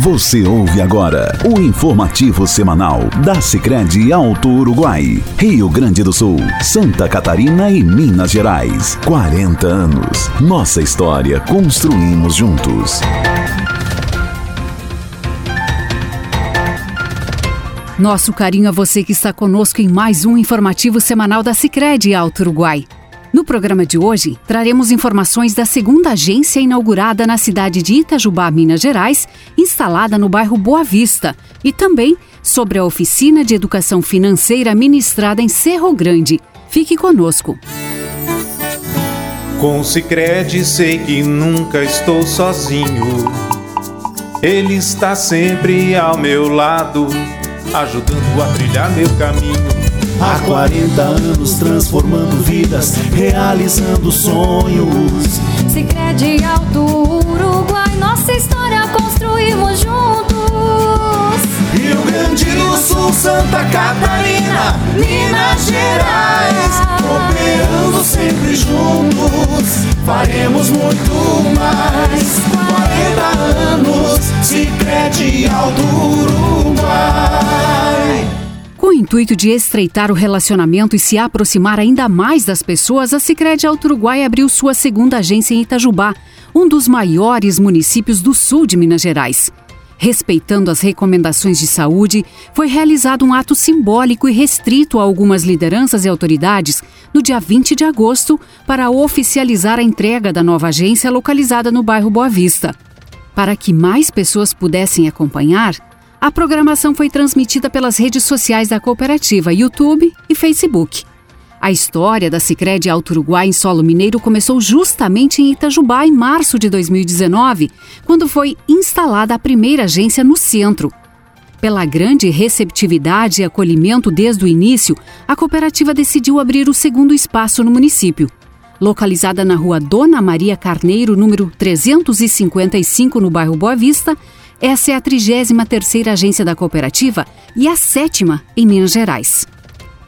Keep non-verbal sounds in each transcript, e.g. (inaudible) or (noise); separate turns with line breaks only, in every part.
Você ouve agora o informativo semanal da Sicredi Alto Uruguai, Rio Grande do Sul, Santa Catarina e Minas Gerais. 40 anos. Nossa história construímos juntos.
Nosso carinho a você que está conosco em mais um informativo semanal da Sicredi Alto Uruguai. No programa de hoje, traremos informações da segunda agência inaugurada na cidade de Itajubá, Minas Gerais, instalada no bairro Boa Vista, e também sobre a oficina de educação financeira ministrada em Cerro Grande. Fique conosco.
Com o Sicredi sei que nunca estou sozinho. Ele está sempre ao meu lado, ajudando a trilhar meu caminho.
Há 40 anos transformando vidas, realizando sonhos.
Sicredi Alto Uruguai, nossa história construímos juntos.
Rio Grande do Sul, Santa Catarina, Minas Gerais, cooperando sempre juntos, faremos muito mais. 40 anos, Sicredi Alto Uruguai.
Intuito de estreitar o relacionamento e se aproximar ainda mais das pessoas, a Sicredi Alto Uruguai abriu sua segunda agência em Itajubá, um dos maiores municípios do sul de Minas Gerais. Respeitando as recomendações de saúde, foi realizado um ato simbólico e restrito a algumas lideranças e autoridades no dia 20 de agosto para oficializar a entrega da nova agência localizada no bairro Boa Vista. Para que mais pessoas pudessem acompanhar, a programação foi transmitida pelas redes sociais da cooperativa YouTube e Facebook. A história da Sicredi Alto Uruguai em solo mineiro começou justamente em Itajubá em março de 2019, quando foi instalada a primeira agência no centro. Pela grande receptividade e acolhimento desde o início, a cooperativa decidiu abrir o segundo espaço no município. Localizada na rua Dona Maria Carneiro, número 355, no bairro Boa Vista, essa é a 33ª agência da cooperativa e a sétima em Minas Gerais.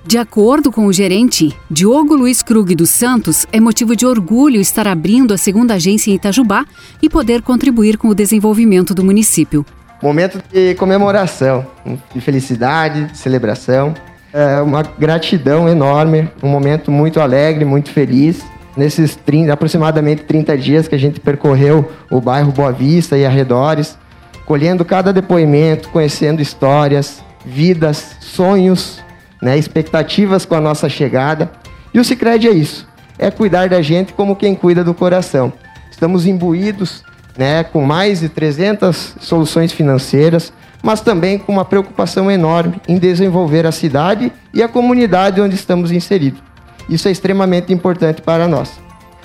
De acordo com o gerente Diogo Luiz Krug dos Santos, é motivo de orgulho estar abrindo a segunda agência em Itajubá e poder contribuir com o desenvolvimento do município.
Momento de comemoração, de felicidade, de celebração. É uma gratidão enorme, um momento muito alegre, muito feliz. Nesses 30, aproximadamente 30 dias que a gente percorreu o bairro Boa Vista e arredores, colhendo cada depoimento, conhecendo histórias, vidas, sonhos, né, expectativas com a nossa chegada. E o Sicredi é isso, é cuidar da gente como quem cuida do coração. Estamos imbuídos, né, com mais de 300 soluções financeiras, mas também com uma preocupação enorme em desenvolver a cidade e a comunidade onde estamos inseridos. Isso é extremamente importante para nós.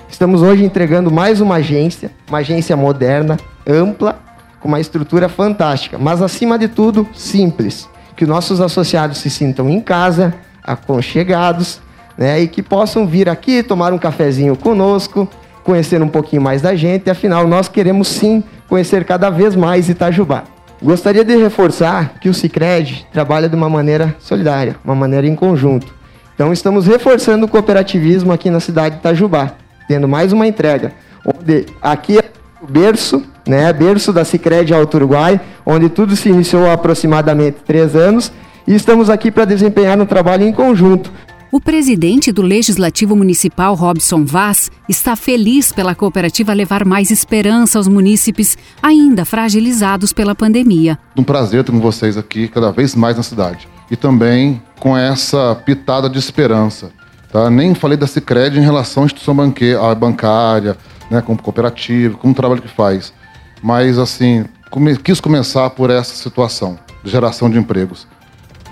Estamos hoje entregando mais uma agência, uma agência moderna, ampla, com uma estrutura fantástica, mas acima de tudo, simples. Que nossos associados se sintam em casa, aconchegados, né, e que possam vir aqui tomar um cafezinho conosco, conhecer um pouquinho mais da gente, afinal nós queremos sim conhecer cada vez mais Itajubá. Gostaria de reforçar que o Sicredi trabalha de uma maneira solidária, uma maneira em conjunto. Então estamos reforçando o cooperativismo aqui na cidade de Itajubá, tendo mais uma entrega, onde aqui é o berço, né, berço da Sicredi Alto Uruguai, onde tudo se iniciou há aproximadamente três anos, e estamos aqui para desempenhar um trabalho em conjunto,
o presidente do Legislativo Municipal, Robson Vaz, está feliz pela cooperativa levar mais esperança aos munícipes ainda fragilizados pela pandemia.
Um prazer estar com vocês aqui, cada vez mais na cidade. E também com essa pitada de esperança. Tá? Nem falei da Cicred em relação à instituição banque bancária, né, como cooperativa, como o trabalho que faz. Mas, assim, come quis começar por essa situação de geração de empregos.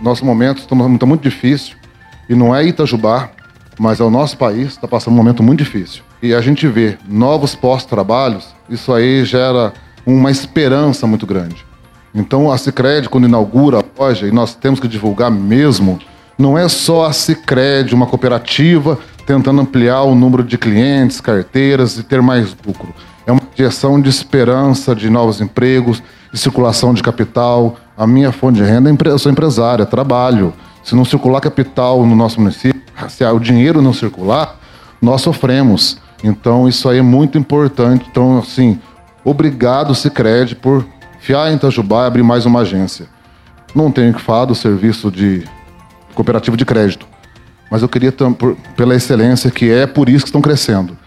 Nosso momento está muito difícil e não é Itajubá, mas é o nosso país, está passando um momento muito difícil. E a gente vê novos postos-trabalhos, isso aí gera uma esperança muito grande. Então a Cicred, quando inaugura a loja, e nós temos que divulgar mesmo, não é só a Cicred, uma cooperativa, tentando ampliar o número de clientes, carteiras e ter mais lucro. É uma injeção de esperança, de novos empregos, de circulação de capital. A minha fonte de renda, é eu sou empresária, trabalho. Se não circular capital no nosso município, (laughs) se o dinheiro não circular, nós sofremos. Então, isso aí é muito importante. Então, assim, obrigado, Cicred, por fiar em Itajubá e abrir mais uma agência. Não tenho que falar do serviço de cooperativo de crédito, mas eu queria, pela excelência que é, por isso que estão crescendo.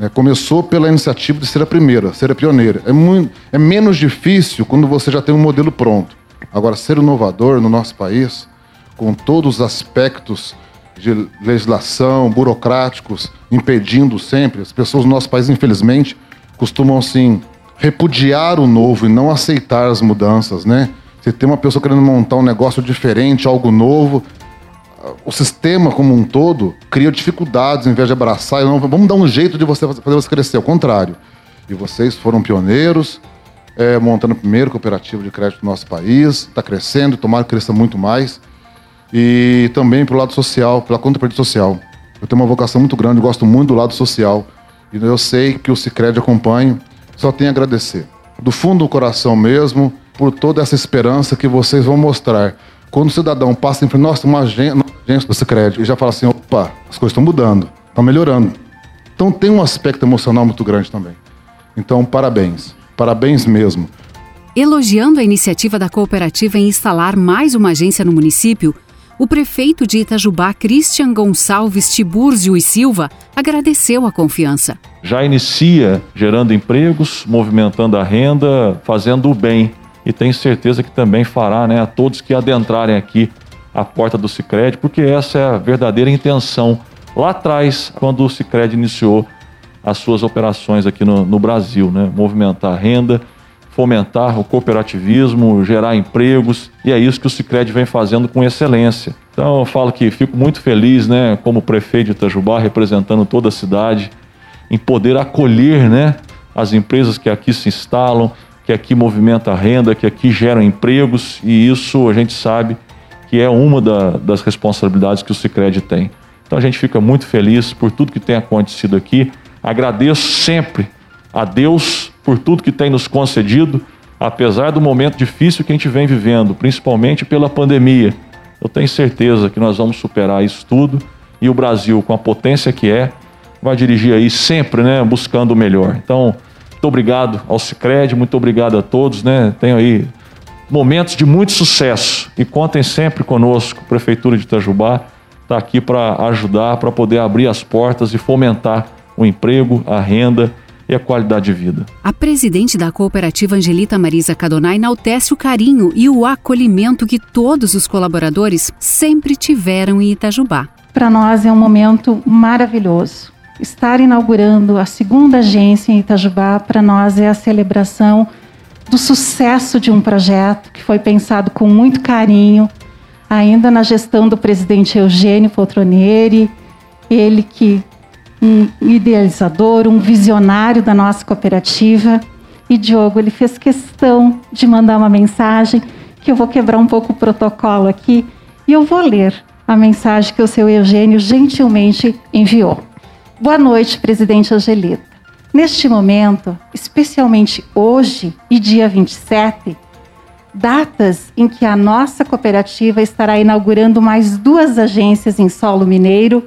É, começou pela iniciativa de ser a primeira, ser a pioneira. É, muito, é menos difícil quando você já tem um modelo pronto. Agora, ser inovador no nosso país, com todos os aspectos de legislação, burocráticos, impedindo sempre, as pessoas no nosso país, infelizmente, costumam, assim, repudiar o novo e não aceitar as mudanças, né? Você tem uma pessoa querendo montar um negócio diferente, algo novo, o sistema como um todo cria dificuldades em vez de abraçar. Não, vamos dar um jeito de você fazer você crescer. Ao contrário. E vocês foram pioneiros, é, montando o primeiro cooperativo de crédito do nosso país. Está crescendo, tomara que cresça muito mais. E também para o lado social, pela conta do social. Eu tenho uma vocação muito grande, gosto muito do lado social. E eu sei que o Cicred acompanha. Só tenho a agradecer. Do fundo do coração mesmo, por toda essa esperança que vocês vão mostrar quando o cidadão passa em frente, nossa, uma agência, uma agência do Sicredi, e já fala assim, opa, as coisas estão mudando, estão melhorando. Então tem um aspecto emocional muito grande também. Então, parabéns. Parabéns mesmo.
Elogiando a iniciativa da cooperativa em instalar mais uma agência no município, o prefeito de Itajubá, Christian Gonçalves Tiburzio e Silva, agradeceu a confiança.
Já inicia gerando empregos, movimentando a renda, fazendo o bem e tenho certeza que também fará né, a todos que adentrarem aqui a porta do Cicred, porque essa é a verdadeira intenção lá atrás, quando o Cicred iniciou as suas operações aqui no, no Brasil, né? movimentar renda, fomentar o cooperativismo, gerar empregos, e é isso que o Cicred vem fazendo com excelência. Então eu falo que fico muito feliz, né, como prefeito de Itajubá, representando toda a cidade, em poder acolher, né, as empresas que aqui se instalam, que aqui movimenta renda, que aqui gera empregos, e isso a gente sabe que é uma da, das responsabilidades que o Cicred tem. Então a gente fica muito feliz por tudo que tem acontecido aqui. Agradeço sempre a Deus por tudo que tem nos concedido, apesar do momento difícil que a gente vem vivendo, principalmente pela pandemia. Eu tenho certeza que nós vamos superar isso tudo e o Brasil, com a potência que é, vai dirigir aí sempre, né, buscando o melhor. Então, muito obrigado ao Cicred, muito obrigado a todos, né? Tenho aí momentos de muito sucesso e contem sempre conosco, Prefeitura de Itajubá está aqui para ajudar, para poder abrir as portas e fomentar o emprego, a renda e a qualidade de vida.
A presidente da cooperativa Angelita Marisa Cadonai enaltece o carinho e o acolhimento que todos os colaboradores sempre tiveram em Itajubá.
Para nós é um momento maravilhoso estar inaugurando a segunda agência em Itajubá, para nós é a celebração do sucesso de um projeto que foi pensado com muito carinho, ainda na gestão do presidente Eugênio Poltronieri, ele que um idealizador, um visionário da nossa cooperativa. E Diogo, ele fez questão de mandar uma mensagem que eu vou quebrar um pouco o protocolo aqui e eu vou ler a mensagem que o seu Eugênio gentilmente enviou. Boa noite, presidente Angelita. Neste momento, especialmente hoje e dia 27, datas em que a nossa cooperativa estará inaugurando mais duas agências em solo mineiro,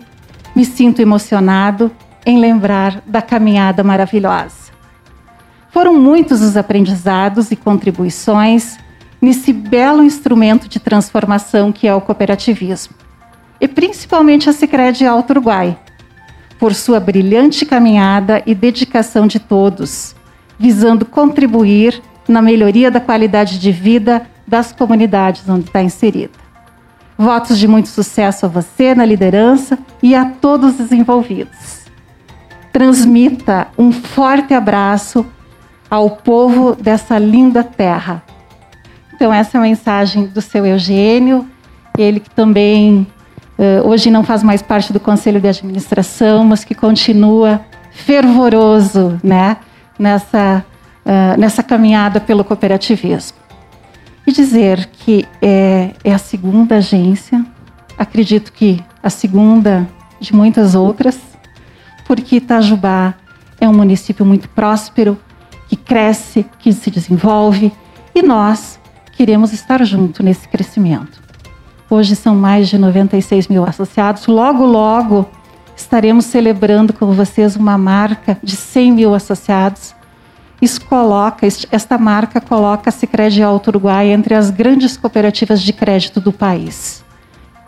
me sinto emocionado em lembrar da caminhada maravilhosa. Foram muitos os aprendizados e contribuições nesse belo instrumento de transformação que é o cooperativismo, e principalmente a Sicredi Alto Uruguai, por sua brilhante caminhada e dedicação de todos, visando contribuir na melhoria da qualidade de vida das comunidades onde está inserida. Votos de muito sucesso a você na liderança e a todos os envolvidos. Transmita um forte abraço ao povo dessa linda terra. Então, essa é a mensagem do seu Eugênio, ele que também hoje não faz mais parte do conselho de administração, mas que continua fervoroso né, nessa, uh, nessa caminhada pelo cooperativismo. E dizer que é, é a segunda agência, acredito que a segunda de muitas outras, porque Itajubá é um município muito próspero, que cresce, que se desenvolve, e nós queremos estar junto nesse crescimento. Hoje são mais de 96 mil associados. Logo, logo estaremos celebrando com vocês uma marca de 100 mil associados. Isso coloca, esta marca coloca a Sicredi Alto Uruguai entre as grandes cooperativas de crédito do país.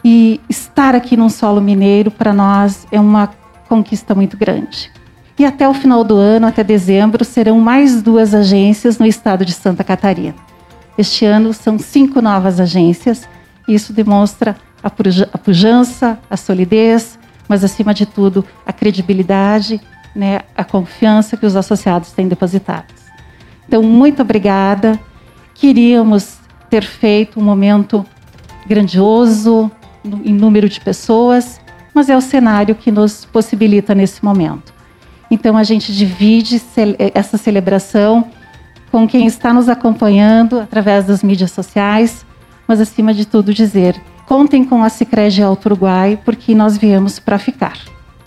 E estar aqui num solo mineiro para nós é uma conquista muito grande. E até o final do ano, até dezembro, serão mais duas agências no estado de Santa Catarina. Este ano são cinco novas agências. Isso demonstra a pujança, a solidez, mas acima de tudo a credibilidade né, a confiança que os associados têm depositado. Então, muito obrigada. Queríamos ter feito um momento grandioso em número de pessoas, mas é o cenário que nos possibilita nesse momento. Então, a gente divide essa celebração com quem está nos acompanhando através das mídias sociais, mas acima de tudo dizer, contem com a Sicredi Alto Uruguai, porque nós viemos para ficar.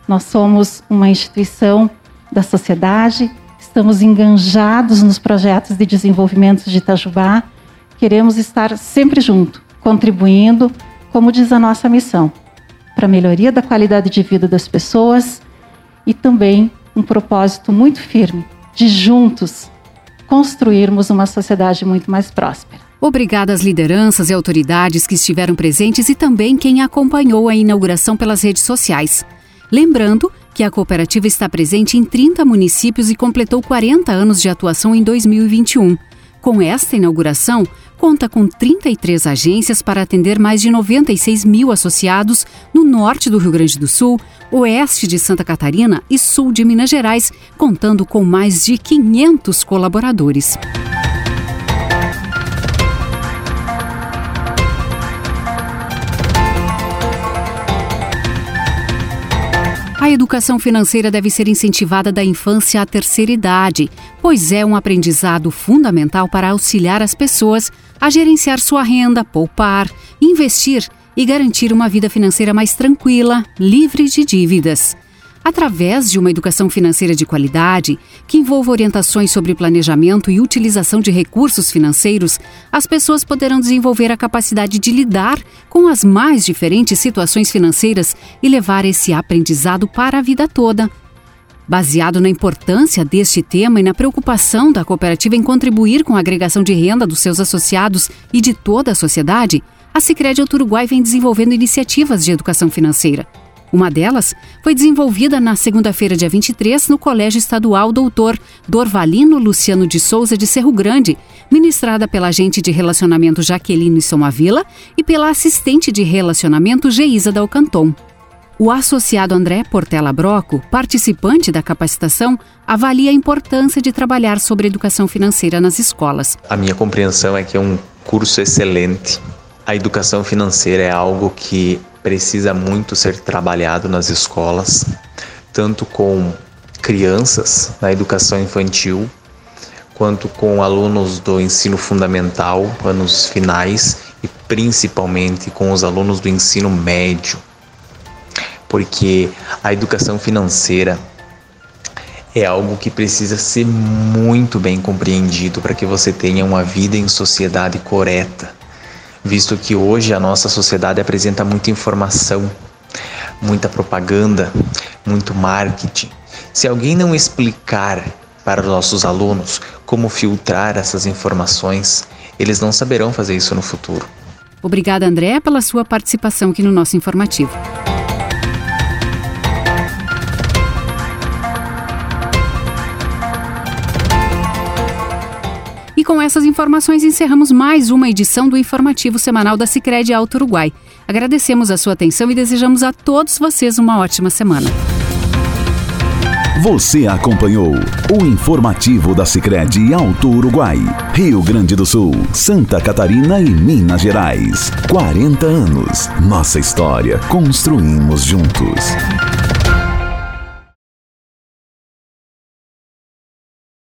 Nós somos uma instituição da sociedade, estamos enganjados nos projetos de desenvolvimento de Itajubá, queremos estar sempre junto, contribuindo, como diz a nossa missão, para a melhoria da qualidade de vida das pessoas e também um propósito muito firme de juntos construirmos uma sociedade muito mais próspera.
Obrigada às lideranças e autoridades que estiveram presentes e também quem acompanhou a inauguração pelas redes sociais. Lembrando que a cooperativa está presente em 30 municípios e completou 40 anos de atuação em 2021. Com esta inauguração, conta com 33 agências para atender mais de 96 mil associados no norte do Rio Grande do Sul, oeste de Santa Catarina e sul de Minas Gerais, contando com mais de 500 colaboradores. Educação financeira deve ser incentivada da infância à terceira idade, pois é um aprendizado fundamental para auxiliar as pessoas a gerenciar sua renda, poupar, investir e garantir uma vida financeira mais tranquila, livre de dívidas através de uma educação financeira de qualidade, que envolva orientações sobre planejamento e utilização de recursos financeiros, as pessoas poderão desenvolver a capacidade de lidar com as mais diferentes situações financeiras e levar esse aprendizado para a vida toda. Baseado na importância deste tema e na preocupação da cooperativa em contribuir com a agregação de renda dos seus associados e de toda a sociedade, a Sicredi Uruguai vem desenvolvendo iniciativas de educação financeira. Uma delas foi desenvolvida na segunda-feira, dia 23, no Colégio Estadual Doutor Dorvalino Luciano de Souza de Cerro Grande, ministrada pela agente de relacionamento Jaqueline Somavila e pela assistente de relacionamento Geisa Dalcanton. O associado André Portela Broco, participante da capacitação, avalia a importância de trabalhar sobre educação financeira nas escolas.
A minha compreensão é que é um curso excelente. A educação financeira é algo que precisa muito ser trabalhado nas escolas, tanto com crianças na educação infantil, quanto com alunos do ensino fundamental, anos finais, e principalmente com os alunos do ensino médio. Porque a educação financeira é algo que precisa ser muito bem compreendido para que você tenha uma vida em sociedade correta visto que hoje a nossa sociedade apresenta muita informação, muita propaganda, muito marketing. Se alguém não explicar para os nossos alunos como filtrar essas informações, eles não saberão fazer isso no futuro.
Obrigada, André, pela sua participação aqui no nosso informativo. Essas informações encerramos mais uma edição do informativo semanal da Sicredi Alto Uruguai. Agradecemos a sua atenção e desejamos a todos vocês uma ótima semana.
Você acompanhou o informativo da Sicredi Alto Uruguai, Rio Grande do Sul, Santa Catarina e Minas Gerais. 40 anos. Nossa história construímos juntos.